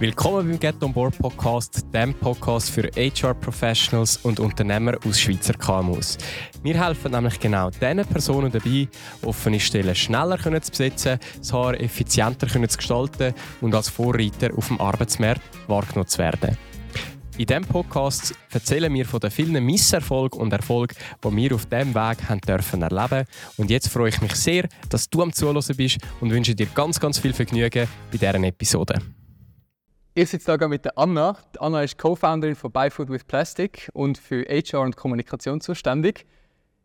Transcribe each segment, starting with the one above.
Willkommen beim Get On Board Podcast, dem Podcast für HR Professionals und Unternehmer aus Schweizer KMUs. Wir helfen nämlich genau diesen Personen dabei, offene Stellen schneller zu besetzen, das Haar effizienter zu gestalten und als Vorreiter auf dem Arbeitsmarkt wahrgenommen zu werden. In diesem Podcast erzählen wir von den vielen Misserfolgen und Erfolgen, die wir auf diesem Weg haben dürfen erleben. Und jetzt freue ich mich sehr, dass du am Zuhören bist und wünsche dir ganz, ganz viel Vergnügen bei dieser Episode. Ich sitze hier mit der Anna. Die Anna ist Co-Founderin von Buy Food with Plastic und für HR und Kommunikation zuständig.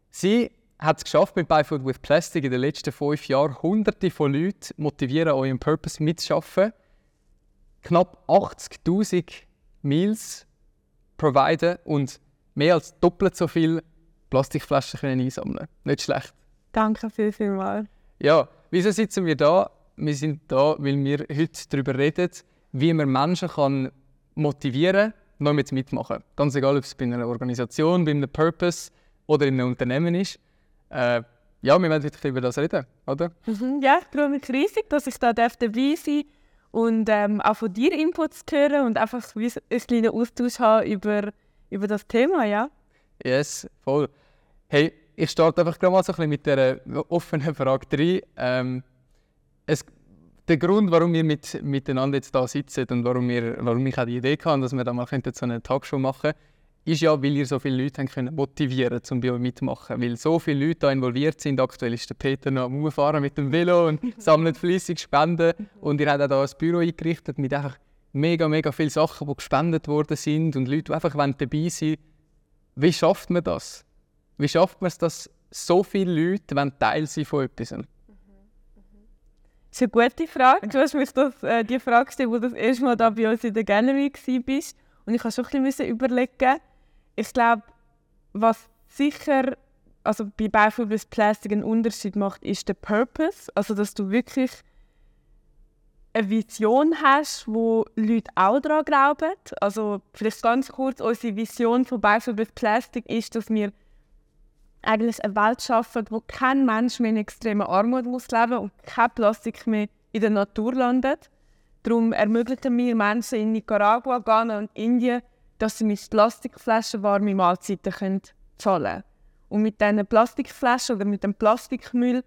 Sie hat es geschafft, mit Buy Food with Plastic in den letzten fünf Jahren Hunderte von Leuten motivieren, euren Purpose mitzuschaffen. Knapp 80.000 Meals providen und mehr als doppelt so viele Plastikflaschen können einsammeln Nicht schlecht. Danke viel, viel mal. Ja, wieso sitzen wir da? Wir sind da, weil wir heute darüber reden, wie man Menschen kann motivieren kann, noch mit mitmachen. Ganz egal, ob es bei einer Organisation, bei einem Purpose oder in einem Unternehmen ist. Äh, ja, wir werden heute über das reden, oder? Mhm, ja, ich freue mich riesig, dass ich da dabei sein und ähm, auch von dir Inputs hören und einfach einen kleinen Austausch haben über, über das Thema, ja? Yes, voll. Hey, ich starte einfach gerade mal so ein bisschen mit der offenen Frage rein. Ähm, es, der Grund, warum wir mit, miteinander jetzt da sitzen und warum, wir, warum ich auch die Idee hatte, dass wir da mal so eine Talkshow machen könnten, ist ja, weil ihr so viele Leute können motivieren um bei euch mitzumachen. Weil so viele Leute da involviert sind. Aktuell ist der Peter noch am Umfahren mit dem Velo und sammelt flüssig Spenden. Und ihr habt auch da ein Büro eingerichtet mit einfach mega, mega vielen Sachen, die gespendet worden sind und Leute, die einfach dabei sein wollen. Wie schafft man das? Wie schafft man es, dass so viele Leute Teil sein von etwas? Das ist eine gute Frage. Du hast mich das, äh, die Frage gestellt, wo du das erste Mal da bei uns in der Gallery warst. Und ich musste schon ein bisschen überlegen, ich glaube, was sicher also bei Biofuels Plastic einen Unterschied macht, ist der Purpose. Also, dass du wirklich eine Vision hast, wo Leute auch daran glauben. Also, vielleicht ganz kurz, unsere Vision von Biofuels Plastic ist, dass wir eigentlich eine Welt schaffen, wo kein Mensch mehr in extremer Armut muss leben und kein Plastik mehr in der Natur landet. Darum ermöglichen wir Menschen in Nicaragua, Ghana und Indien, dass sie mit Plastikflaschen warme Mahlzeiten können zahlen. Und mit diesen Plastikflaschen oder mit dem Plastikmüll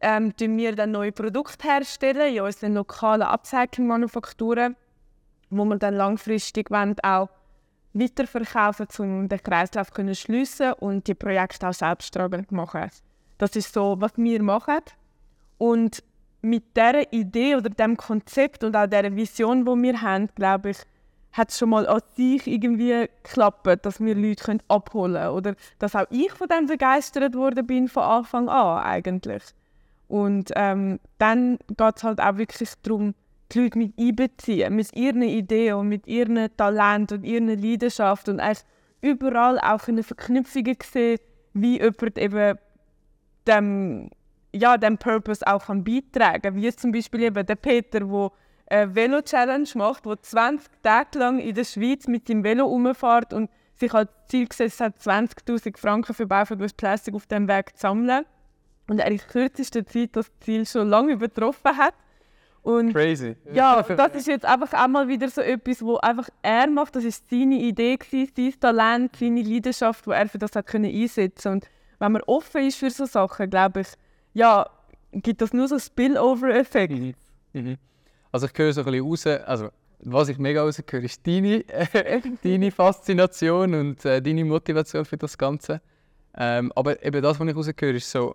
ähm, wir dann neue Produkte herstellen in unseren lokalen Upcycling-Manufakturen, wo wir dann langfristig auch weiterverkaufen, um den Kreislauf zu schliessen und die Projekte auch selbsttragend machen. Das ist so, was wir machen. Und mit dieser Idee oder dem Konzept und auch dieser Vision, die wir haben, glaube ich, hat es schon mal an sich irgendwie geklappt, dass wir Leute abholen können. Oder dass auch ich von dem begeistert worden bin von Anfang an eigentlich. Und ähm, dann geht es halt auch wirklich darum, die Leute mit einbeziehen, mit ihren Ideen und mit ihren Talent und ihrer Leidenschaft und eigentlich überall auch eine Verknüpfungen sehen, wie jemand eben dem, ja, dem Purpose auch kann beitragen kann. Wie zum Beispiel eben der Peter, der eine Velo-Challenge macht, wo 20 Tage lang in der Schweiz mit dem Velo rumfährt und sich als Ziel gesetzt hat, 20'000 Franken für Bauverlust Plastik auf dem Weg zu sammeln. Und er in kürzester Zeit das Ziel schon lange übertroffen hat. Und Crazy. Ja, das ist jetzt einfach einmal wieder so etwas, wo einfach er macht. Das war seine Idee, gewesen, sein Talent, seine Leidenschaft, wo er für das hat können einsetzen Und wenn man offen ist für solche Sachen, glaube ich, ja, gibt das nur so einen Spillover-Effekt. Mhm. Mhm. Also ich höre so ein bisschen raus, also was ich mega rausgehöre, ist deine, deine Faszination und äh, deine Motivation für das Ganze. Ähm, aber eben das, was ich rausgehöre, ist so,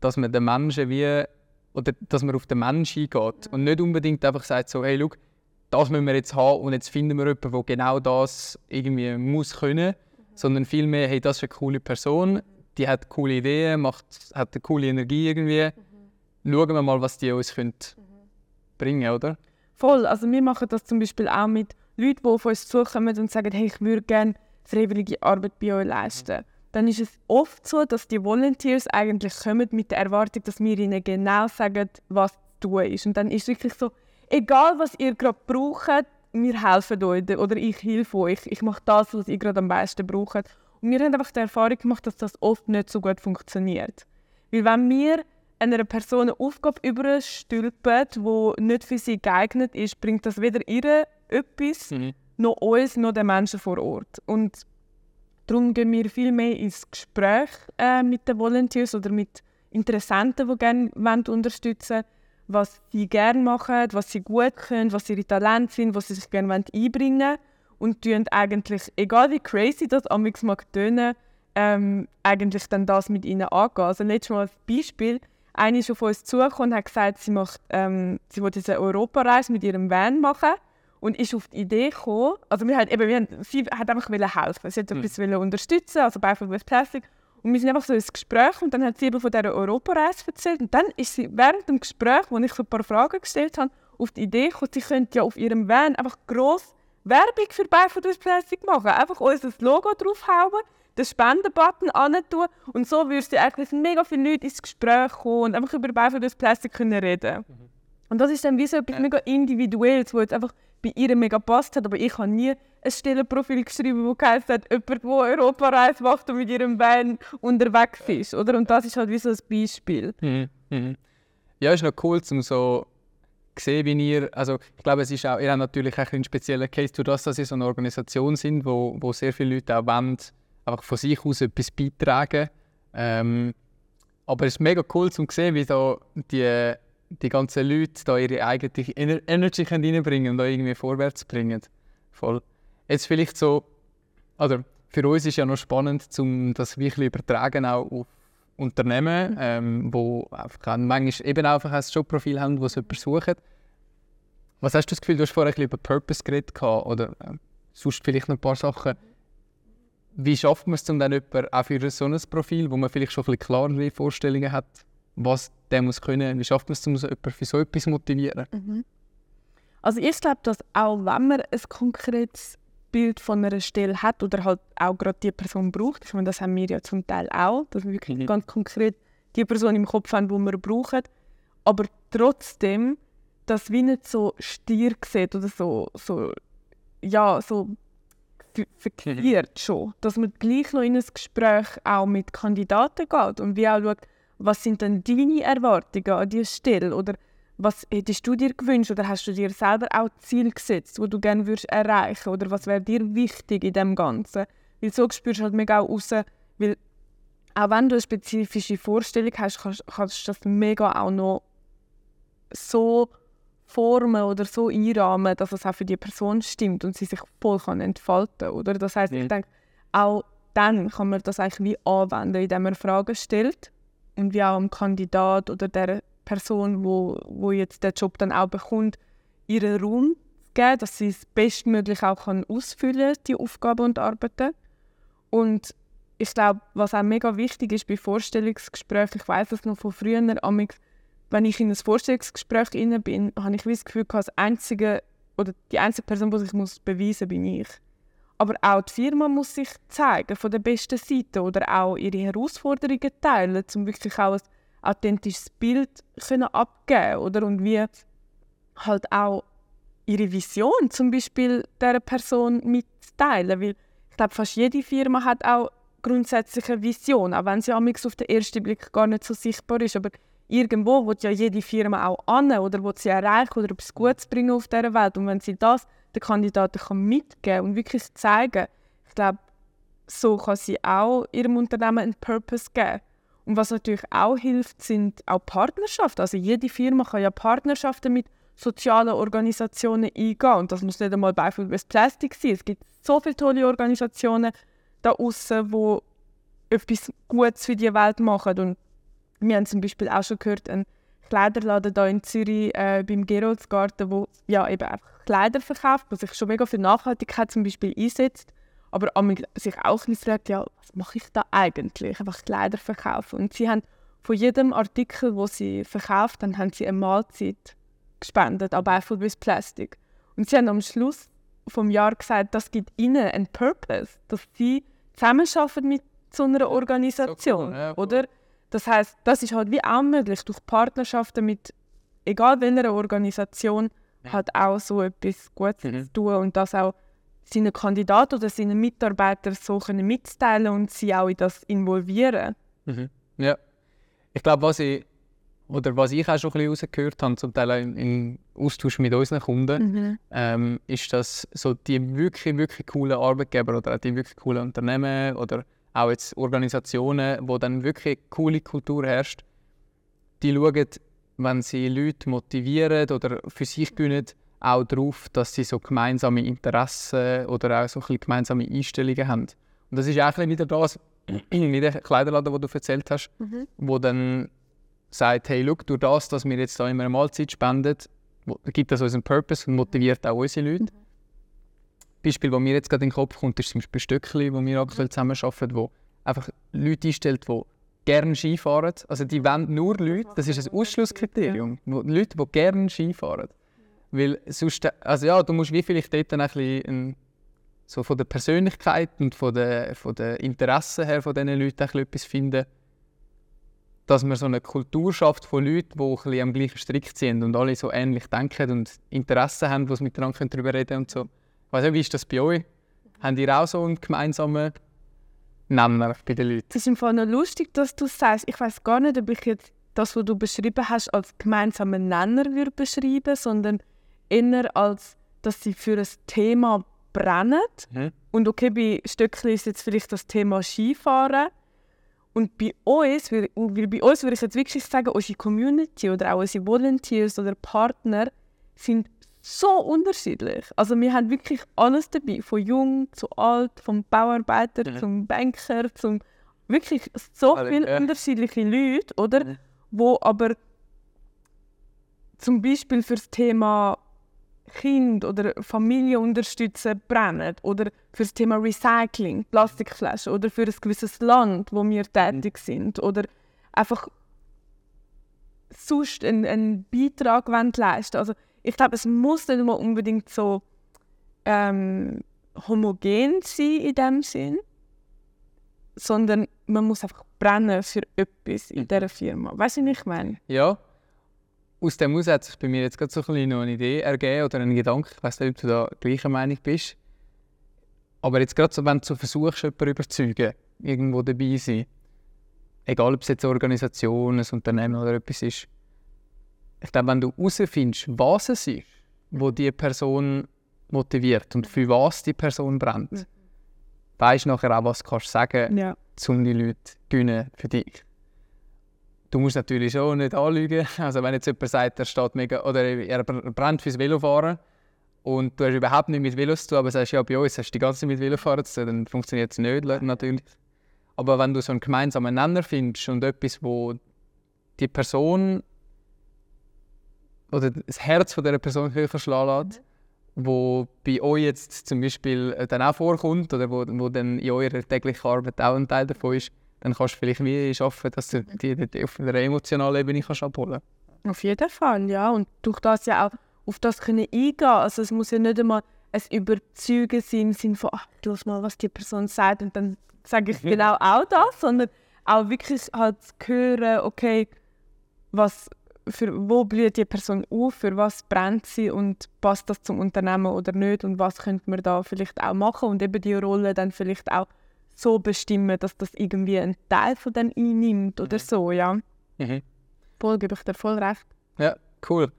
dass man den Menschen wie, oder dass man auf den Menschen eingeht und nicht unbedingt einfach sagt so, hey, schau, das müssen wir jetzt haben und jetzt finden wir jemanden, der genau das irgendwie muss können, mhm. sondern vielmehr, hey, das ist eine coole Person, die hat coole Ideen, macht, hat eine coole Energie irgendwie. Mhm. Schauen wir mal, was die uns können bringen, oder? Voll. Also wir machen das zum Beispiel auch mit Leuten, die auf uns zukommen und sagen, hey, ich würde gerne freiwillige Arbeit bei euch leisten. Dann ist es oft so, dass die Volunteers eigentlich kommen mit der Erwartung, dass wir ihnen genau sagen, was zu tun ist. Und dann ist es wirklich so, egal was ihr gerade braucht, wir helfen euch oder ich helfe euch. Ich mache das, was ihr gerade am meisten braucht. Und wir haben einfach die Erfahrung gemacht, dass das oft nicht so gut funktioniert. Weil wenn wir einer Person eine Aufgabe überstülpen, die nicht für sie geeignet ist, bringt das weder ihr etwas, Mhm. noch uns, noch den Menschen vor Ort. Und darum gehen wir viel mehr ins Gespräch äh, mit den Volunteers oder mit Interessenten, die gerne unterstützen wollen, was sie gerne machen, was sie gut können, was ihre Talente sind, was sie sich gerne einbringen wollen. Und tun eigentlich, egal wie crazy das amigs mag tönen, ähm, eigentlich dann das mit ihnen angehen. Also letztes Mal als Beispiel, eine ist auf uns zugekommen und hat gesagt, sie, macht, ähm, sie will diese Europareise mit ihrem Van machen und ist auf die Idee gekommen, also wir haben, eben, wir haben, sie hat einfach helfen, sie hat Mhm. etwas wollen unterstützen, also bei West Plastic und wir sind einfach so ins Gespräch und dann hat sie eben von dieser Europareise erzählt und dann ist sie während dem Gespräch, wo ich so ein paar Fragen gestellt habe, auf die Idee gekommen, sie könnte ja auf ihrem Van einfach gross Werbung für Barefoot with Plastic machen, einfach unser Logo draufhauen, den Spendenbutton tun und so würden eigentlich mega viele Leute ins Gespräch kommen und einfach über Barefoot with Plastic können reden. Und das ist dann wie so etwas mega Individuelles, wo jetzt einfach bei ihr mega passt hat, aber ich habe nie ein Stellenprofil geschrieben, wo geheißen hat, jemand, der Europareise macht und mit ihrem Van unterwegs ist, oder? Und das ist halt wie so ein Beispiel. Mhm. Mhm. Ja, ist noch cool, um so sehen, wie ihr, also ich glaube, es ist auch, ihr habt natürlich auch einen speziellen Case, durch das, dass ihr so eine Organisation sind, wo, wo sehr viele Leute auch wollen, einfach von sich aus etwas beitragen. Ähm, aber es ist mega cool, um zu sehen, wie so die, die ganzen Leute da ihre eigene Ener Energy reinbringen und da irgendwie vorwärts bringen. Voll. Jetzt vielleicht so, oder für uns ist ja noch spannend, um das wirklich übertragen auch auf Unternehmen, ähm, wo einfach manchmal eben einfach ein Jobprofil haben, sie jemanden suchen. Was hast du das Gefühl, du hast vorher ein bisschen über Purpose geredet oder äh, sonst vielleicht noch ein paar Sachen. Wie schafft man es, um dann jemanden auch für so ein Profil, wo man vielleicht schon ein bisschen klarere Vorstellungen hat, was der muss können, wie schafft man es, um so jemanden für so etwas zu motivieren? Also ich glaube, dass auch wenn man ein konkretes Bild von einer Stelle hat oder halt auch gerade die Person braucht, ich meine, das haben wir ja zum Teil auch, dass wir wirklich Mhm. ganz konkret die Person im Kopf haben, die wir brauchen, aber trotzdem, dass wie nicht so stier sieht oder so, so ja, so f- verkehrt schon, dass man gleich noch in ein Gespräch auch mit Kandidaten geht und wie auch schaut, was sind denn deine Erwartungen an diese Stelle oder was hättest du dir gewünscht oder hast du dir selber auch Ziele gesetzt, wo du gerne würdest erreichen oder was wäre dir wichtig in dem Ganzen? Weil so spürst du halt mega raus, weil auch wenn du eine spezifische Vorstellung hast, kannst, kannst du das mega auch noch so formen oder so einrahmen, dass es auch für die Person stimmt und sie sich voll kann entfalten oder? Das heißt, Ja. ich denke, auch dann kann man das eigentlich wie anwenden, indem man Fragen stellt und wie auch dem Kandidat oder der Person, wo, wo jetzt den Job dann auch bekommt, ihren Raum geben, dass sie es bestmöglich auch kann ausfüllen die Aufgaben und Arbeiten. Und ich glaube, was auch mega wichtig ist bei Vorstellungsgesprächen, ich weiß es noch von früher, wenn ich in ein Vorstellungsgespräch bin, habe ich das Gefühl, gehabt, das einzige oder die einzige Person, die sich muss beweisen bin ich. Aber auch die Firma muss sich zeigen von der besten Seite oder auch ihre Herausforderungen teilen, um wirklich auch ein authentisches Bild können abgeben oder? Und wie halt auch ihre Vision zum Beispiel dieser Person mitteilen, weil ich glaube fast jede Firma hat auch grundsätzlich eine Vision, auch wenn sie amigs auf den ersten Blick gar nicht so sichtbar ist, aber irgendwo wird ja jede Firma auch an oder will sie erreichen oder etwas Gutes bringen auf dieser Welt. Und wenn sie das den Kandidaten kann mitgeben und wirklich zeigen, ich glaube, so kann sie auch ihrem Unternehmen einen Purpose geben. Und was natürlich auch hilft, sind auch Partnerschaften. Also jede Firma kann ja Partnerschaften mit sozialen Organisationen eingehen. Und das muss nicht einmal bei Food West Plastic sein. Es gibt so viele tolle Organisationen da außen, die etwas Gutes für die Welt machen. Und wir haben zum Beispiel auch schon gehört, ein Kleiderladen hier in Zürich äh, beim Geroldsgarten, wo ja eben einfach Kleider verkauft, was sich schon mega für Nachhaltigkeit zum Beispiel einsetzt, aber sich auch ein fragt, ja, was mache ich da eigentlich? Einfach Kleider verkaufen. Und sie haben von jedem Artikel, wo sie verkauft haben, haben sie eine Mahlzeit gespendet, aber auch bis Plastik. Und sie haben am Schluss vom Jahr gesagt, das gibt ihnen einen Purpose, dass sie zusammenarbeiten mit so einer Organisation, cool, ja, voll. oder? Das heißt, das ist halt wie auch möglich durch Partnerschaften mit egal welcher Organisation halt auch so etwas Gutes Mhm. zu tun und das auch seinen Kandidaten oder seinen Mitarbeitern so können mitteilen und sie auch in das involvieren. Mhm. Ja. Ich glaube, was ich oder was ich auch schon ein bisschen rausgehört habe, zum Teil auch im, im Austausch mit unseren Kunden, Mhm. ähm, ist, dass so die wirklich, wirklich coolen Arbeitgeber oder auch die wirklich coolen Unternehmen oder auch jetzt Organisationen, wo dann wirklich eine coole Kultur herrscht, die schauen, wenn sie Leute motivieren oder für sich gewinnen, auch darauf, dass sie so gemeinsame Interessen oder auch so ein bisschen gemeinsame Einstellungen haben. Und das ist auch wieder das, wie der Kleiderladen, den du erzählt hast, Mhm. wo dann sagt, hey, schau, durch das, dass wir jetzt da immer eine Mahlzeit spenden, gibt das uns einen Purpose und motiviert auch unsere Leute. Beispiel, das mir jetzt gerade in den Kopf kommt, ist zum Beispiel Stöckli, wo wir aktuell zusammen arbeiten, wo einfach Leute einstellt, die gerne Skifahren. Also die wollen nur Leute, das ist ein Ausschlusskriterium, wo, Leute, die gerne Skifahren. Weil sonst, also ja, du musst wie vielleicht dort dann ein bisschen so von der Persönlichkeit und von den von der Interessen her von diesen Leuten ein etwas finden, dass man so eine Kultur schafft von Leuten, die ein bisschen am gleichen Strick ziehen und alle so ähnlich denken und Interessen haben, die miteinander darüber reden können und so. Ich nicht, wie ist das bei euch? Habt ihr auch so einen gemeinsamen Nenner bei den Leuten? Es ist im Fall noch lustig, dass du sagst, ich weiß gar nicht, ob ich jetzt das, was du beschrieben hast, als gemeinsamen Nenner würde beschreiben, sondern eher als, dass sie für ein Thema brennen. Mhm. Und okay, bei Stöckli ist jetzt vielleicht das Thema Skifahren. Und bei uns, weil bei uns würde ich jetzt wirklich sagen, unsere Community oder auch unsere Volunteers oder Partner sind so unterschiedlich. Also wir haben wirklich alles dabei, von jung zu alt, vom Bauarbeiter Mhm. zum Banker, zum wirklich so Alle, viele ja. unterschiedliche Leute, oder? Mhm. Wo aber zum Beispiel für das Thema Kind oder Familie unterstützen brennen oder für das Thema Recycling, Plastikflaschen oder für ein gewisses Land, wo wir tätig sind oder einfach sonst einen, einen Beitrag leisten Also ich glaube, es muss nicht mal unbedingt so ähm, homogen sein in dem Sinn, sondern man muss einfach brennen für etwas in dieser Firma. Weißt du, was ich meine? Ja. Aus dem heraus hat sich bei mir jetzt gerade so ein bisschen noch eine Idee ergeben oder ein Gedanke. Ich weiß nicht, ob du da gleicher Meinung bist. Aber jetzt gerade so, wenn du so versuchst, jemanden zu überzeugen, irgendwo dabei sein, egal ob es jetzt eine Organisation, ein Unternehmen oder etwas ist, ich glaube, wenn du herausfindest, was es ist, wo die Person motiviert und für was die Person brennt, Mhm. weißt du nachher auch, was du kannst sagen Ja. um die Leute gewinnen für dich. Du musst natürlich schon nicht anlügen. Also wenn jetzt jemand sagt, er steht mega oder er brennt fürs Velofahren und du hast überhaupt nicht mit Velos zu tun, aber sagst, ja, bei uns hast du die ganze Zeit mit Velofahren zu tun, dann funktioniert es nicht, natürlich. Aber wenn du so einen gemeinsamen Nenner findest und etwas, wo die Person oder das Herz von dieser Person höher schlagen lässt, wo bei euch jetzt zum Beispiel äh, dann auch vorkommt oder wo, wo dann in eurer täglichen Arbeit auch ein Teil davon ist, dann kannst du vielleicht wie schaffen, dass du die, die auf einer emotionalen Ebene kannst abholen Auf jeden Fall, ja. Und durch das ja auch auf das können eingehen. Also es muss ja nicht einmal ein Überzeugen sein im Sinne von, ach, los mal, was die Person sagt und dann sage ich genau auch das, sondern auch wirklich halt zu hören, okay, was, für, wo blüht die Person auf, für was brennt sie und passt das zum Unternehmen oder nicht und was könnte man da vielleicht auch machen und eben die Rolle dann vielleicht auch so bestimmen, dass das irgendwie einen Teil von denen einnimmt oder so, ja. Voll, gebe ich dir voll recht. Ja, cool.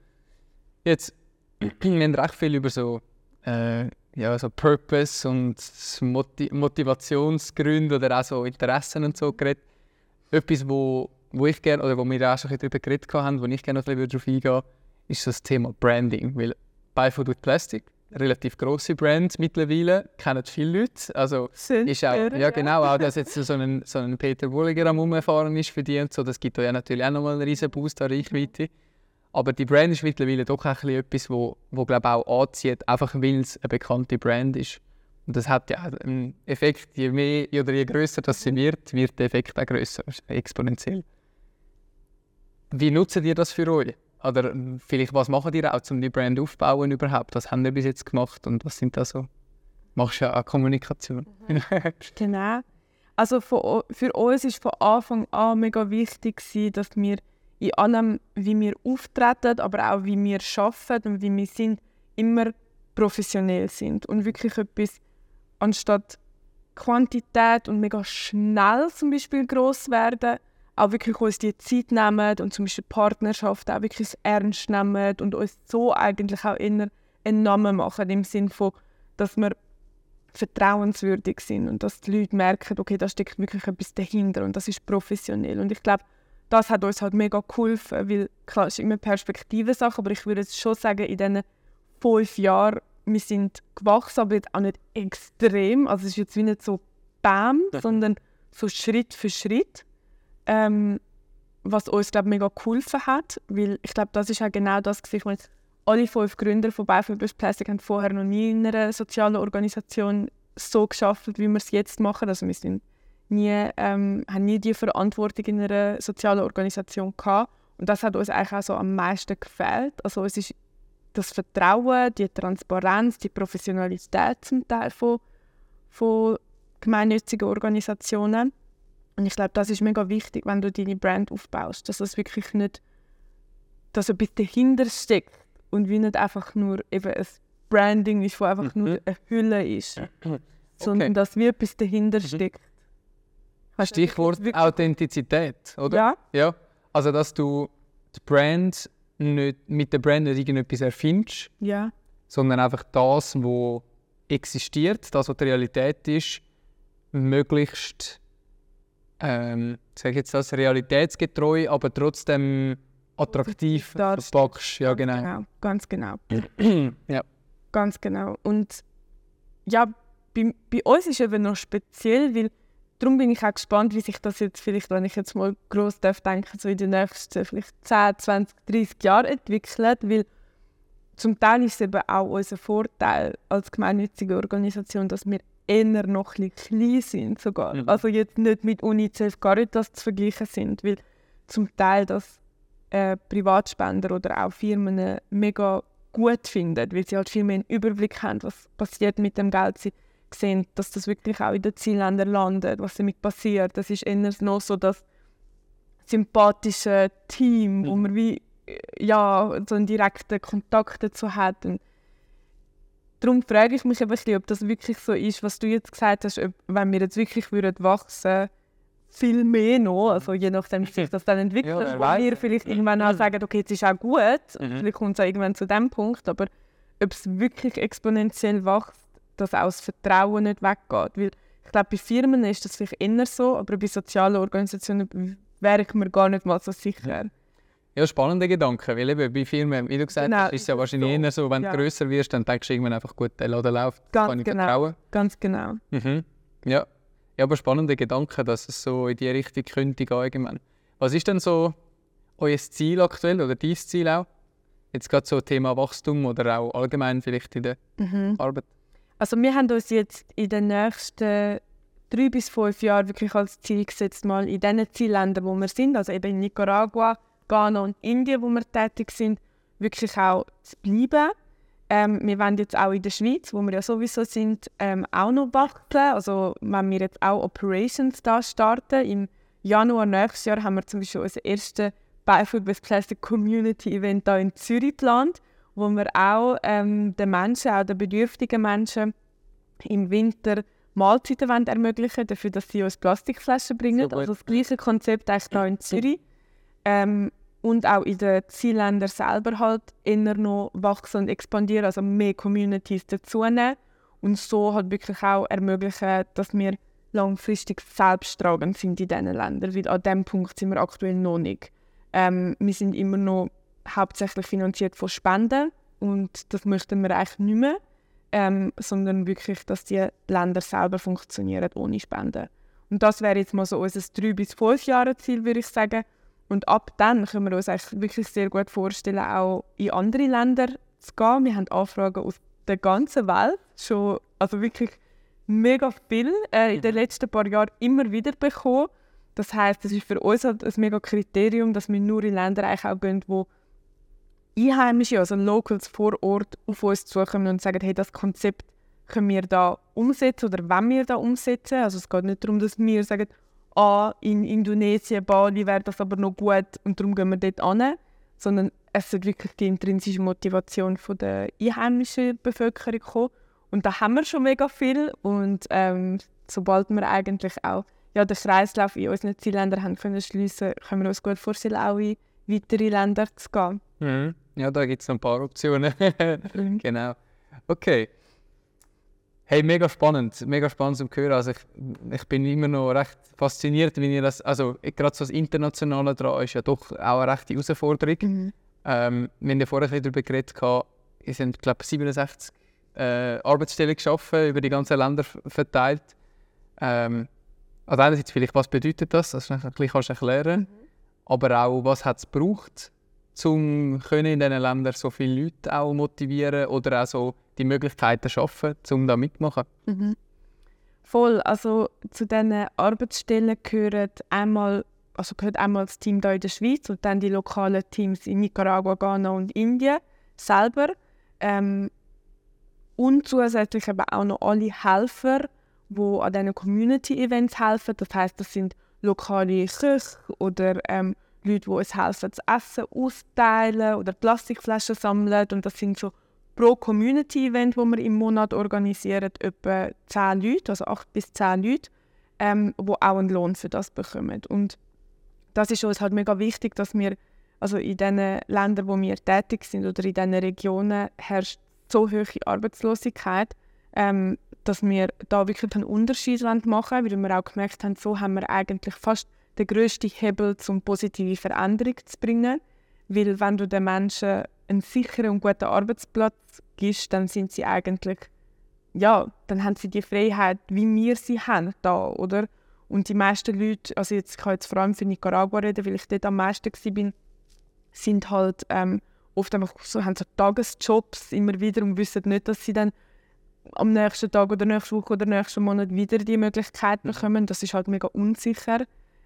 Jetzt, wir haben recht viel über so, äh, ja, so Purpose und Moti Motivationsgründe oder auch so Interessen und so geredet. Etwas, wo, wo ich gerne, oder wo wir auch schon ein bisschen darüber geredet haben, wo ich gerne noch ein bisschen darauf eingehen würde, ist das Thema Branding. Weil By Food with Plastic, relativ grosse Brand mittlerweile, kennen viele Leute. Also ist auch, ja genau, auch dass jetzt so ein, so ein Peter Bulliger am Umfahren ist für die und so, das gibt ja natürlich auch nochmal einen riesen Boost an Reichweite. Aber die Brand ist mittlerweile doch auch ein bisschen etwas, wo, wo glaube auch anzieht, einfach weil es eine bekannte Brand ist. Und das hat ja einen Effekt, je mehr oder je grösser das sie wird, wird der Effekt auch grösser, exponentiell. Wie nutzt ihr das für euch? Oder ähm, vielleicht, was macht ihr auch, um die Brand aufzubauen überhaupt? Was habt ihr bis jetzt gemacht und was sind da so? Machst du ja auch Kommunikation? Genau. Also für, für uns ist von Anfang an mega wichtig, gewesen, dass wir in allem, wie wir auftreten, aber auch wie wir arbeiten und wie wir sind, immer professionell sind. Und wirklich etwas, anstatt Quantität und mega schnell zum Beispiel gross werden, auch wirklich uns die Zeit nehmen und zum Beispiel Partnerschaft auch wirklich ernst nehmen und uns so eigentlich auch eher einen Namen machen, im Sinne von, dass wir vertrauenswürdig sind und dass die Leute merken, okay, da steckt wirklich etwas dahinter und das ist professionell. Und ich glaube, das hat uns halt mega geholfen, weil klar, es ist immer Perspektivensache, aber ich würde jetzt schon sagen, in diesen fünf Jahren, wir sind gewachsen, aber jetzt auch nicht extrem. Also es ist jetzt wie nicht so BAM, sondern so Schritt für Schritt. Ähm, was uns, glaube mega geholfen hat, weil ich glaube, das ist auch genau das, was ich alle fünf Gründer von Biofibers Plastic haben vorher noch nie in einer sozialen Organisation so geschafft, wie wir es jetzt machen. Also wir sind nie, ähm, haben nie die Verantwortung in einer sozialen Organisation gehabt. Und das hat uns eigentlich auch so am meisten gefällt. Also es ist das Vertrauen, die Transparenz, die Professionalität zum Teil von, von gemeinnützigen Organisationen. Und ich glaube, das ist mega wichtig, wenn du deine Brand aufbaust, dass es wirklich nicht, dass etwas dahinter steckt und wie nicht einfach nur eben ein Branding ist, wo einfach nur mhm. eine Hülle ist, okay. sondern dass wie etwas dahinter mhm. steckt. Weißt Stichwort Authentizität, oder? Ja. ja. Also, dass du die Brand nicht, mit der Brand nicht irgendetwas erfindest, ja. sondern einfach das, was existiert, das, was die Realität ist, möglichst, ähm, sage jetzt das, realitätsgetreu, aber trotzdem attraktiv verpackst. Ja, genau. genau. Ganz genau. ja. Ganz genau. Und ja, bei, bei uns ist es eben noch speziell, weil darum bin ich auch gespannt, wie sich das jetzt vielleicht, wenn ich jetzt mal gross darf denken, so in den nächsten vielleicht 10, 20, 30 Jahren entwickelt, weil zum Teil ist es eben auch unser Vorteil als gemeinnützige Organisation, dass wir eher noch ein klein sind sogar. Mhm. Also jetzt nicht mit UNICEF Caritas zu vergleichen sind, weil zum Teil das äh, Privatspender oder auch Firmen mega gut finden, weil sie halt viel mehr einen Überblick haben, was passiert mit dem Geld. Sie sehen, dass das wirklich auch in den Zielländern landet, was damit passiert. Das ist eher noch so das sympathische Team, mhm. wo man wie ja, so einen direkten Kontakt dazu hat. Und darum frage ich mich ein bisschen, ob das wirklich so ist, was du jetzt gesagt hast, ob, wenn wir jetzt wirklich würden wachsen viel mehr noch, also je nachdem, wie sich das dann entwickelt, ja, wo wir vielleicht irgendwann auch sagen, okay, jetzt ist auch gut, mhm. vielleicht kommt es auch irgendwann zu dem Punkt, aber ob es wirklich exponentiell wächst, dass auch das Vertrauen nicht weggeht. Weil ich glaube, bei Firmen ist das vielleicht eher so, aber bei sozialen Organisationen wäre ich mir gar nicht mal so sicher. Ja, spannende Gedanken, weil eben bei Firmen, wie du gesagt genau, hast, ist es ja wahrscheinlich so. eher so, wenn ja. du grösser wirst, dann denkst du irgendwann einfach, gut, der Laden läuft, Ganz kann ich genau. vertrauen. Ganz genau. Mhm. Ja. ja, aber spannende Gedanken, dass es so in die Richtung könnte gehen irgendwann. Was ist denn so euer Ziel aktuell oder dein Ziel auch? Jetzt gerade so Thema Wachstum oder auch allgemein vielleicht in der mhm. Arbeit? Also wir haben uns jetzt in den nächsten drei bis fünf Jahren wirklich als Ziel gesetzt, mal in den Zielländern, wo wir sind, also eben in Nicaragua, Ghana und Indien, wo wir tätig sind, wirklich auch zu bleiben. Ähm, wir wollen jetzt auch in der Schweiz, wo wir ja sowieso sind, ähm, auch noch wachsen. Also wenn wir jetzt auch Operations da starten, im Januar nächstes Jahr haben wir zum Beispiel unser erstes Biofood with Plastic Community Event hier in Zürich geplant wo wir auch ähm, den Menschen, auch den bedürftigen Menschen im Winter Mahlzeiten ermöglichen dafür dass sie uns Plastikflaschen bringen. So also das gleiche Konzept eigentlich hier in Zürich. Ähm, und auch in den Zielländern selber halt eher noch wachsen und expandieren, also mehr Communities dazunehmen und so halt wirklich auch ermöglichen, dass wir langfristig selbsttragend sind in diesen Ländern, weil an diesem Punkt sind wir aktuell noch nicht. Ähm, wir sind immer noch hauptsächlich finanziert von Spenden und das möchten wir eigentlich nicht mehr, ähm, sondern wirklich, dass die Länder selber funktionieren ohne Spenden. Und das wäre jetzt mal so unser 3 bis 5 Jahre Ziel, würde ich sagen. Und ab dann können wir uns eigentlich wirklich sehr gut vorstellen, auch in andere Länder zu gehen. Wir haben Anfragen aus der ganzen Welt, schon, also wirklich mega viel äh, in den mhm. letzten paar Jahren immer wieder bekommen. Das heißt, es ist für uns halt ein mega Kriterium, dass wir nur in Länder eigentlich auch gehen, wo Einheimische, also Locals vor Ort, auf uns zukommen und sagen, hey, das Konzept können wir da umsetzen oder wenn wir da umsetzen. Also es geht nicht darum, dass wir sagen, ah, in Indonesien, Bali wäre das aber noch gut und darum gehen wir dort an, sondern es ist wirklich die intrinsische Motivation von der einheimischen Bevölkerung kommen. Und da haben wir schon mega viel und ähm, sobald wir eigentlich auch ja, den Kreislauf in unseren Zielländern haben können schliessen, können wir uns gut vorstellen, auch in weitere Länder zu gehen. Mhm. Ja, da gibt es ein paar Optionen. Mhm. genau. Okay. Hey, mega spannend, mega spannend zu hören. Also ich, ich bin immer noch recht fasziniert, wie ihr das, also gerade so das Internationale daran ist ja doch auch eine rechte Herausforderung. Mhm. Ähm, wir haben ja vorher darüber geredet, gehabt, es sind glaube ich 67 äh, Arbeitsstellen geschaffen, über die ganzen Länder verteilt. Ähm, also einerseits vielleicht, was bedeutet das, das kannst du bisschen erklären, aber auch, was hat es gebraucht, um in diesen Ländern so viele Leute auch motivieren oder auch so die Möglichkeiten schaffen, um da mitmachen. Mhm. Voll, also zu diesen Arbeitsstellen gehört einmal, also gehört einmal das Team hier in der Schweiz und dann die lokalen Teams in Nicaragua, Ghana und Indien selber. Ähm, und zusätzlich eben auch noch alle Helfer, die an diesen Community-Events helfen. Das heißt, das sind lokale Köche oder ähm, Leute, die uns helfen, das Essen austeilen oder Plastikflaschen sammeln. Und das sind so pro Community-Event, das wir im Monat organisieren, etwa 10 Leute, also 8 bis 10 Leute, ähm, die auch einen Lohn für das bekommen. Und das ist uns halt mega wichtig, dass wir also in den Ländern, wo wir tätig sind oder in diesen Regionen herrscht so hohe Arbeitslosigkeit, ähm, dass wir da wirklich einen Unterschied machen wollen, weil wir auch gemerkt haben, so haben wir eigentlich fast den grössten Hebel, um positive Veränderung zu bringen. Weil wenn du den Menschen einen sicheren und guten Arbeitsplatz gibst, dann sind sie eigentlich, ja, dann haben sie die Freiheit, wie wir sie haben, da, oder? Und die meisten Leute, also jetzt, ich kann jetzt vor allem für Nicaragua reden, weil ich dort am meisten war, sind halt ähm, oft einfach so, haben so Tagesjobs immer wieder und wissen nicht, dass sie dann am nächsten Tag oder nächste Woche oder nächsten Monat wieder die Möglichkeit bekommen. Das ist halt mega unsicher.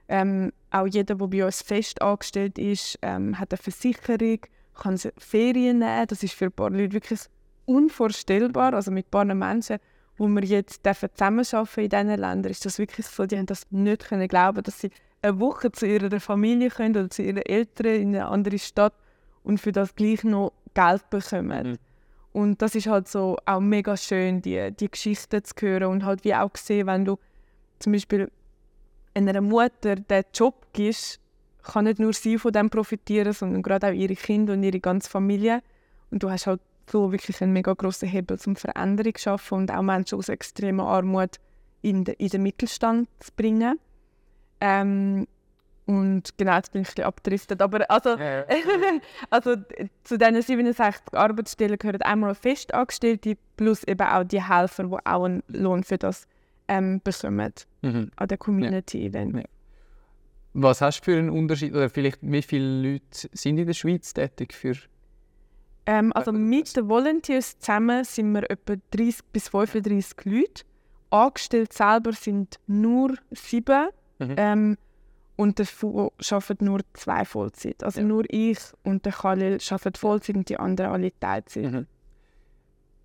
Ähm, auch jeder, der bei uns fest angestellt ist, ähm, hat eine Versicherung, kann Ferien nehmen. Das ist für ein paar Leute wirklich unvorstellbar. Also mit ein paar Menschen, wo wir jetzt dürfen zusammenarbeiten in diesen Ländern, ist das wirklich so, die haben das nicht können glauben, dass sie eine Woche zu ihrer Familie können oder zu ihren Eltern in eine andere Stadt und für das gleich noch Geld bekommen. Mhm. Und das ist halt so auch mega schön, die, die Geschichten zu hören und halt wie auch sehen, wenn du zum Beispiel einer Mutter den Job gibst, kann nicht nur sie von dem profitieren, sondern gerade auch ihre Kinder und ihre ganze Familie. Und du hast halt so wirklich einen mega grossen Hebel zum Veränderung zu schaffen und auch Menschen aus extremer Armut in, de, in den Mittelstand zu bringen. Ähm, und genau, jetzt bin ich ein bisschen abgedriftet. Aber also, also d- zu diesen 67 Arbeitsstellen gehören einmal Festangestellte plus eben auch die Helfer, die auch einen Lohn für das ähm, bekommen Mhm. an der Community-Event. Ja. Was hast du für einen Unterschied, oder vielleicht wie viele Leute sind in der Schweiz tätig für Ähm, also mit den Volunteers zusammen sind wir etwa 30 bis 35 Leute. Angestellt selber sind nur sieben. Mhm. Ähm, und davon arbeiten nur zwei Vollzeit. Also Ja. nur ich und der Khalil arbeiten Vollzeit und die anderen alle Teilzeit. Mhm.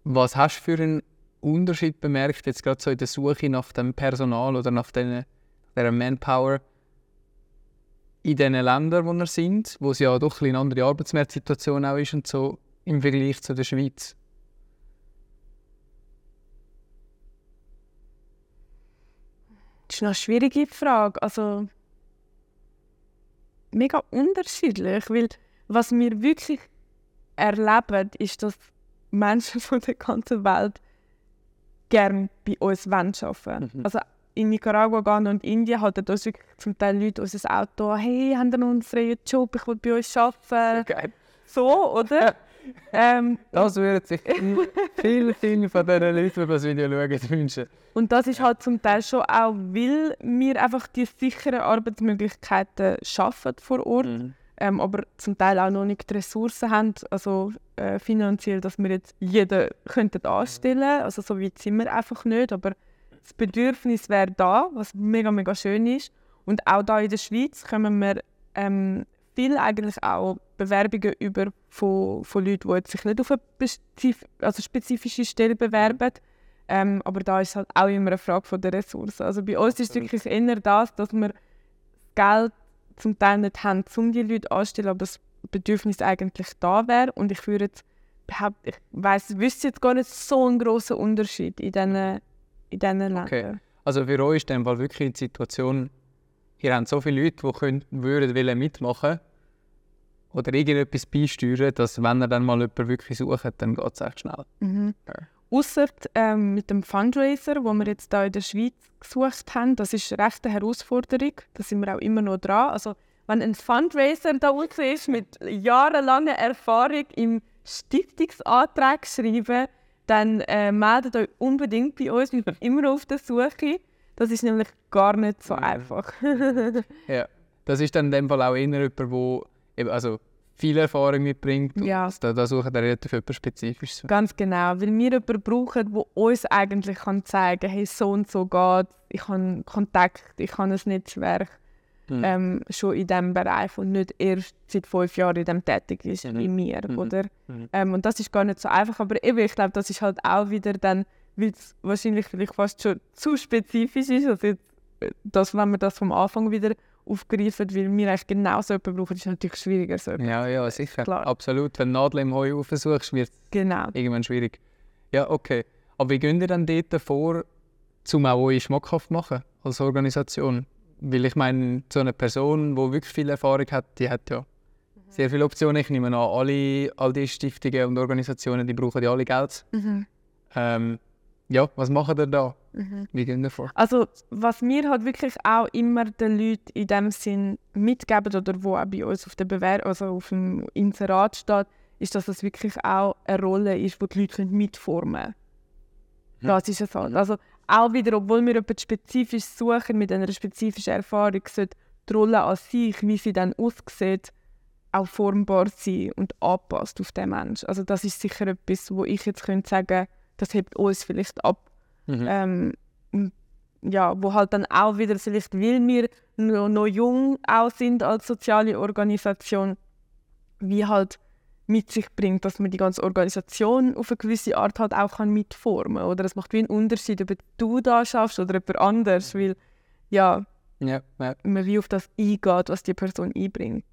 Was hast du für einen Unterschied bemerkt, jetzt gerade so in der Suche nach dem Personal oder nach den, der Manpower in den Ländern, wo wir sind, wo es ja doch ein eine andere Arbeitsmarktsituation auch ist und so im Vergleich zu der Schweiz? Das ist eine schwierige Frage. Also mega unterschiedlich, weil was wir wirklich erleben, ist, dass Menschen von der ganzen Welt gerne bei uns wollen arbeiten Mhm. Also in Nicaragua, Ghana und Indien halten uns zum Teil Leute unser Auto an, «Hey, haben ihr noch einen freien Job? Ich will bei euch arbeiten.» Geil. So, oder? ähm, Das würden sich viele, viele von diesen Leuten, die das Video schauen, wünschen. Und das ist halt zum Teil schon auch, weil wir einfach die sicheren Arbeitsmöglichkeiten schaffen vor Ort, Mhm. ähm, aber zum Teil auch noch nicht die Ressourcen haben, also äh, finanziell, dass wir jetzt jeden könnten anstellen Also so weit sind wir einfach nicht, aber das Bedürfnis wäre da, was mega, mega schön ist. Und auch da in der Schweiz kommen wir ähm, viel eigentlich auch Bewerbungen über von, von Leuten, die sich nicht auf eine spezif also spezifische Stelle bewerben. Ähm, aber da ist halt auch immer eine Frage von der Ressourcen. Also bei uns ist es wirklich eher das, dass wir das Geld zum Teil nicht haben, um die Leute anzustellen, aber das Bedürfnis eigentlich da wäre. Und ich würde jetzt behaupten, ich weiss, wüsste jetzt gar nicht so einen grossen Unterschied in diesen, in diesen Ländern. Okay. Also für euch ist Fall wirklich die Situation, ihr habt so viele Leute, die können, würden wollen mitmachen oder irgendetwas beisteuern, dass wenn ihr dann mal jemanden wirklich sucht, dann geht es echt schnell. Mhm. Ja. Ausser ähm, mit dem Fundraiser, wo wir jetzt hier in der Schweiz gesucht haben, das ist recht eine Herausforderung. Da sind wir auch immer noch dran. Also, wenn ein Fundraiser da ist mit jahrelanger Erfahrung im Stiftungsantrag schreiben, dann äh, meldet euch unbedingt bei uns. Wir sind immer auf der Suche. Das ist nämlich gar nicht so einfach. Ja. Das ist dann in dem Fall auch eher jemand, der also viel Erfahrung mitbringt. und Ja. Da, da sucht er relativ etwas Spezifisches. Ganz genau, weil wir jemanden brauchen, der uns eigentlich kann zeigen kann, hey, so und so geht ich habe Kontakt, ich habe ein Netzwerk Mhm. ähm, schon in diesem Bereich und nicht erst seit fünf Jahren in dem tätig ist Mhm. wie mir, oder? Mhm. Ähm, und das ist gar nicht so einfach, aber eben, ich glaube, das ist halt auch wieder dann, weil es wahrscheinlich vielleicht fast schon zu spezifisch ist, also jetzt, äh, dass, wenn wir das vom Anfang wieder aufgreifen, weil wir eigentlich genau so jemanden brauchen, ist natürlich schwieriger so. Ja, ja, sicher. Klar. Absolut. Wenn du Nadel im Heu aufsuchst, wird es Genau. irgendwann schwierig. Ja, okay. Aber wie geht ihr dann dort vor, um auch euch schmackhaft zu machen als Organisation? Weil ich meine, so eine Person, die wirklich viel Erfahrung hat, die hat ja sehr viele Optionen. Ich nehme an, alle, all die Stiftungen und Organisationen, die brauchen ja alle Geld. Mhm. Ähm, ja, was macht ihr da? Mhm. Wie geht ihr vor? Also, was wir halt wirklich auch immer den Leuten in dem Sinn mitgeben oder wo auch bei uns auf der Bewehr also auf dem Inserat steht, ist, dass es wirklich auch eine Rolle ist, wo die Leute mitformen können. Mhm. Das ist es halt. Also, auch wieder, obwohl wir jemanden spezifisch suchen, mit einer spezifischen Erfahrung, sollte die Rolle an sich, wie sie dann aussieht, auch formbar sein und angepasst auf den Menschen. Also das ist sicher etwas, wo ich jetzt könnte sagen, das hebt uns vielleicht ab Mhm. ähm, ja, wo halt dann auch wieder vielleicht, weil wir noch, noch jung auch sind als soziale Organisation, wie halt mit sich bringt, dass man die ganze Organisation auf eine gewisse Art halt auch kann mitformen oder es macht wie einen Unterschied, ob du da schaffst oder jemand anders, weil ja, ja, ja. man wie auf das eingeht, was die Person einbringt.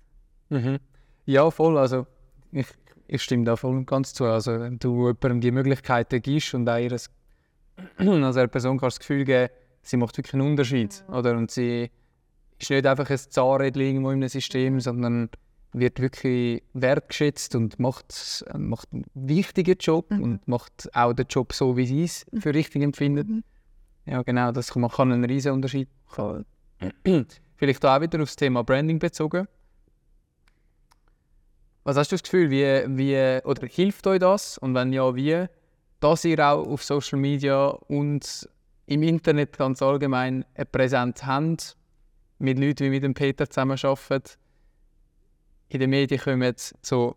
Mhm. Ja, voll. Also, ich, ich stimme da voll und ganz zu. Also, wenn du jemandem die Möglichkeiten gibst und auch ihres, also einer Person kannst du das Gefühl geben, sie macht wirklich einen Unterschied. Oder? Und sie ist nicht einfach ein Zahnrädchen irgendwo in einem System, sondern wird wirklich wertgeschätzt und macht, macht einen wichtigen Job Mhm. und macht auch den Job so, wie sie es für richtig empfindet. Mhm. Ja, genau, das kann, kann einen riesen Unterschied machen. Vielleicht auch wieder aufs Thema Branding bezogen. Was hast du das Gefühl, wie, wie, oder hilft euch das? Und wenn ja, wie, dass ihr auch auf Social Media und im Internet ganz allgemein eine Präsenz habt, mit Leuten wie mit dem Peter zusammenarbeitet, in den Medien kommen, so,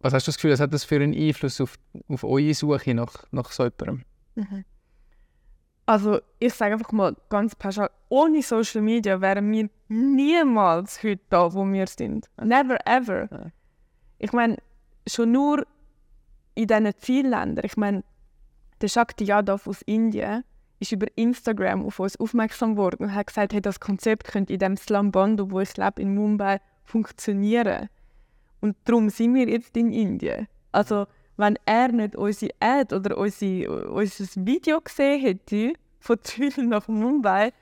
was hast du das Gefühl, was hat das für einen Einfluss auf, auf eure Suche nach, nach so jemandem? Mhm. Also ich sage einfach mal ganz pauschal, ohne Social Media wären wir niemals heute da, wo wir sind. Never ever. Ja. Ich meine, schon nur in diesen Zielländern, ich meine, der Shakti Yadav aus Indien ist über Instagram auf uns aufmerksam geworden und hat gesagt, hey, das Konzept könnte in dem Slum Bando, wo ich lebe, in Mumbai, funktionieren. Und darum sind wir jetzt in Indien. Also, wenn er nicht unsere Ad oder unsere, unser Video gesehen hätte, von Zürich nach Mumbai,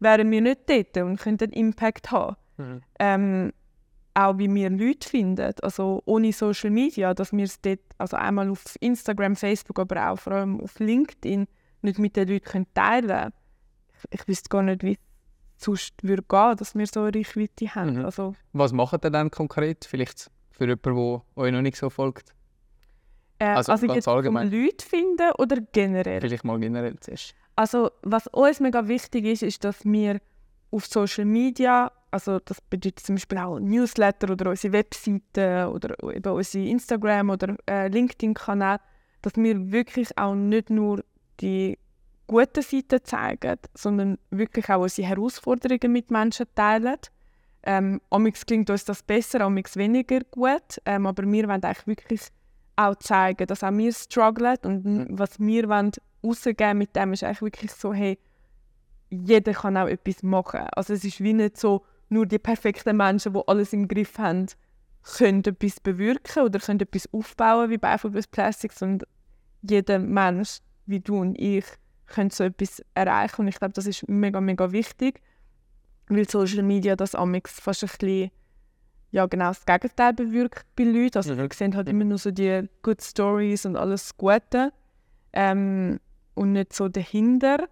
wären wir nicht dort und könnten einen Impact haben. Mhm. Ähm, auch wie wir Leute finden, also ohne Social Media, dass wir es dort, also einmal auf Instagram, Facebook, aber auch vor allem auf LinkedIn, nicht mit den Leuten teilen können. Ich, ich wüsste gar nicht, wie sonst würde gehen, dass wir so eine Reichweite haben. Mhm. Also, Was macht ihr dann konkret? Vielleicht für jemanden, der euch noch nicht so folgt? äh, Also also, ganz um allgemein. Leute finden oder generell? Vielleicht mal generell zuerst. Also, was uns mega wichtig ist, ist, dass wir auf Social Media, also das bedeutet zum Beispiel auch Newsletter oder unsere Webseite oder eben unsere Instagram- oder äh, LinkedIn-Kanal, dass wir wirklich auch nicht nur die guten Seiten zeigen, sondern wirklich auch unsere Herausforderungen mit Menschen teilen. Ähm, amix klingt uns das besser, amix weniger gut, ähm, aber wir wollen eigentlich wirklich auch zeigen, dass auch wir strugglen und was wir wollen rausgeben mit dem ist eigentlich wirklich so, hey, jeder kann auch etwas machen. Also es ist wie nicht so, nur die perfekten Menschen, die alles im Griff haben, können etwas bewirken oder können etwas aufbauen wie bei Plastics und jeder Mensch, wie du und ich, können so etwas erreichen. Und ich glaube, das ist mega, mega wichtig, weil Social Media das amix fast ein bisschen ja, genau das Gegenteil bewirkt bei Leuten. Also, wir sehen halt immer nur so die Good Stories und alles Gute ähm, und nicht so dahinter.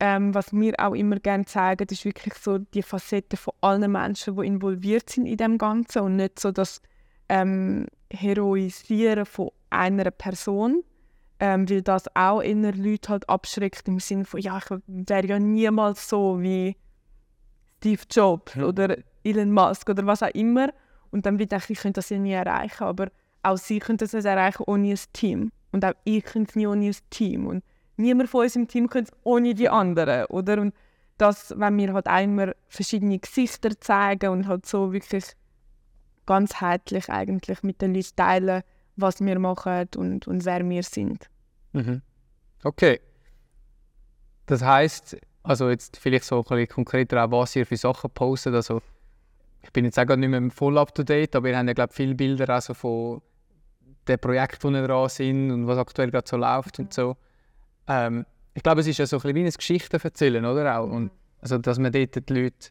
Ähm, was wir auch immer gerne zeigen, ist wirklich so die Facette von allen Menschen, die involviert sind in dem Ganzen und nicht so das ähm, Heroisieren von einer Person, ähm, weil das auch inner Leute halt abschreckt im Sinne von, ja, ich wäre ja niemals so wie Steve Jobs ja. oder Elon Musk oder was auch immer. Und dann wird ich, ich könnte das ja nie erreichen, aber auch sie können das nicht erreichen ohne ein Team. Und auch ich könnte es nie ohne ein Team. Und niemand von uns im Team könnte es ohne die anderen, oder? Und das, wenn wir halt einmal verschiedene Gesichter zeigen und halt so wirklich ganzheitlich eigentlich mit den Leuten teilen, was wir machen und, und wer wir sind. Mhm. Okay. Das heißt, also jetzt vielleicht so ein bisschen konkreter auch, was ihr für Sachen postet. Also ich bin jetzt auch nicht mehr voll up to date, aber wir haben ja glaube viele Bilder also von den Projekten, die dran sind und was aktuell gerade so läuft und so. Ähm, ich glaube, es ist ja so ein bisschen wie ein Geschichten erzählen, oder auch? Und, also, dass man dort die Leute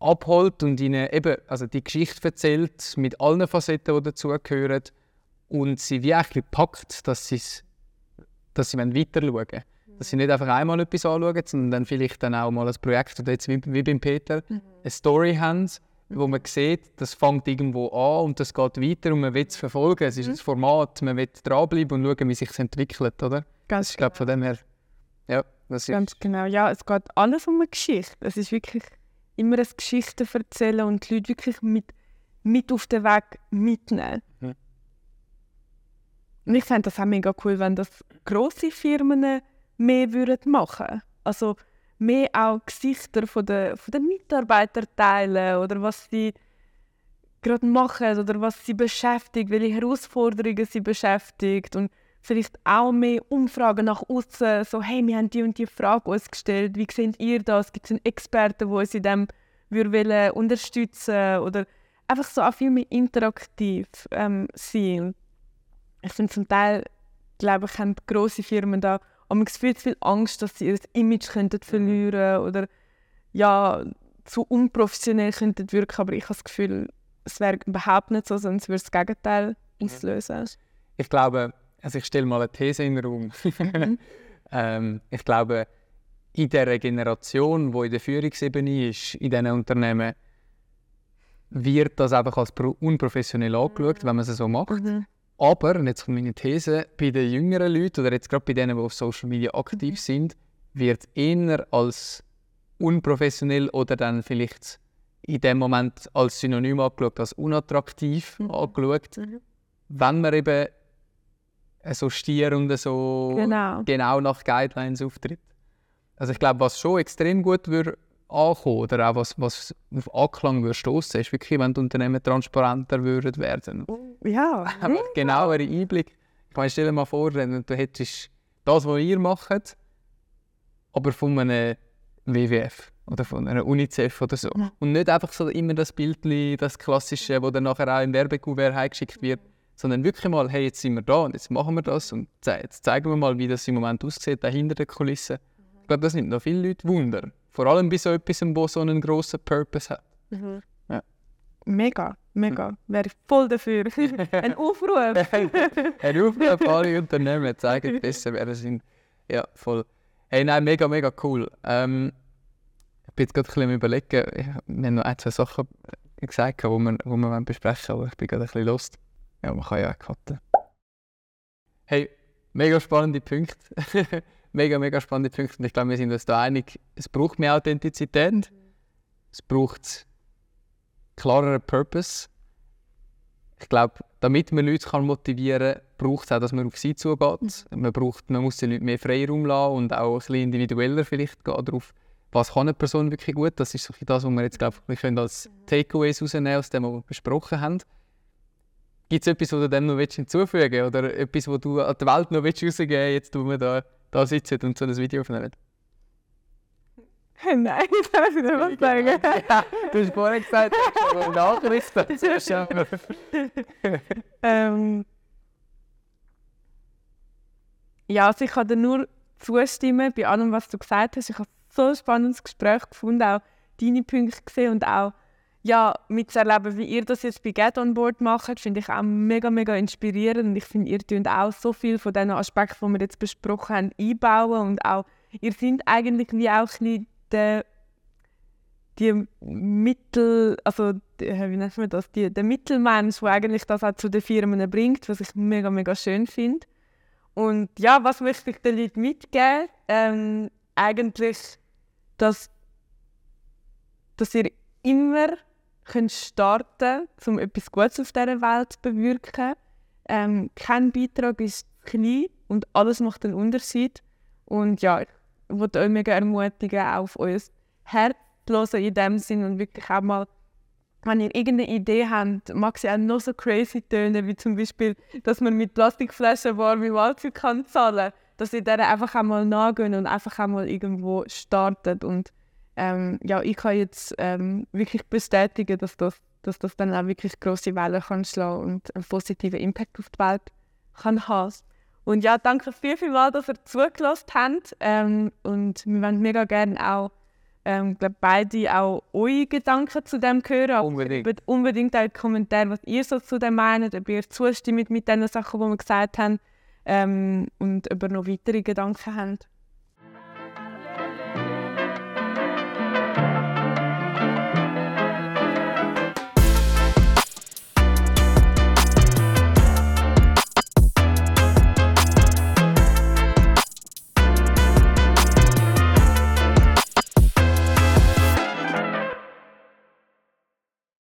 abholt und ihnen eben also die Geschichte erzählt mit allen Facetten, die dazugehören und sie wie eigentlich packt, dass, dass sie weiter schauen wollen. Dass sie nicht einfach einmal etwas anschauen, sondern dann vielleicht dann auch mal ein Projekt, oder jetzt wie, wie beim Peter, mhm. eine Story haben, wo man sieht, das fängt irgendwo an und das geht weiter und man will es verfolgen. Es ist mhm. ein Format, man will dranbleiben und schauen, wie sich entwickelt, oder? Ganz das ist, glaube von dem her, ja, das Ganz ist... genau, ja, es geht alles um eine Geschichte. Es ist wirklich immer eine Geschichte erzählen und die Leute wirklich mit, mit auf den Weg mitnehmen. Mhm. Und ich fände das auch mega cool, wenn das grosse Firmen mehr würden machen Also mehr auch Gesichter von der, von den Mitarbeitern teilen oder was sie gerade machen oder was sie beschäftigt, welche Herausforderungen sie beschäftigt und vielleicht auch mehr Umfragen nach außen, so hey, wir haben die und die Frage uns gestellt, wie seht ihr das? Gibt es einen Experten, der uns in dem würde unterstützen oder einfach so auch viel mehr interaktiv ähm, sein. Ich finde zum Teil, glaube ich, haben große Firmen da aber viel zu viel Angst, dass sie ihr Image könnten verlieren oder ja, zu unprofessionell könnten wirken. Aber ich habe das Gefühl, es wäre überhaupt nicht so, sondern es würde das Gegenteil auslösen. Ich glaube, also ich stelle mal eine These in den Raum. Mhm. ähm, ich glaube, in der Generation, die in der Führungsebene ist, in diesen Unternehmen, wird das einfach als unprofessionell angeschaut, wenn man es so macht. Mhm. Aber, und jetzt kommt meine These, bei den jüngeren Leuten oder jetzt gerade bei denen, die auf Social Media aktiv mhm. sind, wird eher als unprofessionell oder dann vielleicht in dem Moment als Synonym angeschaut, als unattraktiv mhm. angeschaut, mhm. wenn man eben so stier und so genau. genau nach Guidelines auftritt. Also ich glaube, was schon extrem gut würde ankommen oder auch was, was auf Anklang würde stoßen, ist wirklich, wenn die Unternehmen transparenter würden werden. Ja. Einfach genauere Einblick. Ich meine, stell dir mal vor, wenn du hättest das, was ihr macht, aber von einem WWF oder von einer UNICEF oder so. Ja. Und nicht einfach so immer das Bild, das klassische, das dann nachher auch im Werbekuvert heimgeschickt wird, sondern wirklich mal, hey, jetzt sind wir da und jetzt machen wir das und jetzt zeigen wir mal, wie das im Moment aussieht, hinter den Kulissen. Ich glaube, das nimmt noch viele Leute Wunder. Vor allem bei so etwas, das so einen grossen Purpose hat. Mhm. Ja. Mega, mega. Mhm. Wäre ich voll dafür. Ein Aufruf. Ein Aufruf alle Unternehmen zeigen besser, wer sie sind. Ja, voll. Hey, nein, mega, mega cool. Ähm, ich bin jetzt gerade ein bisschen überlegen. Wir haben noch ein, zwei Sachen gesagt, die wir, die wir besprechen wollen, aber ich bin gerade ein bisschen lost. Ja, man kann ja auch cutten. Hey, mega spannende Punkte mega, mega spannende Punkte. Und ich glaube, wir sind uns da einig, es braucht mehr Authentizität, es braucht klareren Purpose. Ich glaube, damit man Leute motivieren kann, braucht es auch, dass man auf sie zugeht. Man, braucht, man muss den Leuten mehr Freiraum lassen und auch ein bisschen individueller vielleicht gehen darauf, was kann eine Person wirklich gut. Das ist so das, was wir jetzt glaube wir können als. Takeaways rausnehmen aus dem, was wir besprochen haben. Gibt es etwas, was du dem noch hinzufügen willst? Oder etwas, was du an die Welt noch rausgeben willst, jetzt, wo wir da da sitzen und so ein Video aufnehmen? Nein, das darf ich nicht was sagen. ja, du hast vorhin gesagt, du hast nachrichten. ähm, ja, also ich kann dir nur zustimmen bei allem, was du gesagt hast. Ich habe so ein spannendes Gespräch gefunden, auch deine Punkte gesehen und auch ja, mitzuerleben, wie ihr das jetzt bei Get On Board macht, finde ich auch mega, mega inspirierend. Und ich finde, ihr tut auch so viel von den Aspekten, die wir jetzt besprochen haben, einbauen. Und auch, ihr seid eigentlich wie auch ein der, die Mittel, also die, wie nennt man das, die, der Mittelmensch, der eigentlich das auch zu den Firmen bringt, was ich mega, mega schön finde. Und ja, was möchte ich den Leuten mitgeben? Ähm, eigentlich, dass, dass ihr immer könnt starten um etwas Gutes auf dieser Welt zu bewirken. Ähm, kein Beitrag ist klein und alles macht einen Unterschied. Und ja, ich würde euch mega ermutigen, auf euer Herz zu hören in dem Sinn und wirklich auch mal, wenn ihr irgendeine Idee habt, mag sie auch noch so crazy tönen, wie zum Beispiel, dass man mit Plastikflaschen warme Walze kann zahlen, dass ihr der einfach einmal nachgehen und einfach einmal irgendwo startet und ähm, ja, ich kann jetzt ähm, wirklich bestätigen, dass das, dass das dann auch wirklich große Wellen kann schlagen und einen positiven Impact auf die Welt kann haben. Und ja, danke viel, viel mal, dass ihr zugelassen habt. Ähm, und wir wollen mega gerne auch ähm, glaub, beide auch eure Gedanken zu dem hören. Unbedingt. Unbedingt auch Kommentare, was ihr so zu dem meint, ob ihr zustimmt mit den Sachen, die wir gesagt haben ähm, und ob ihr noch weitere Gedanken habt.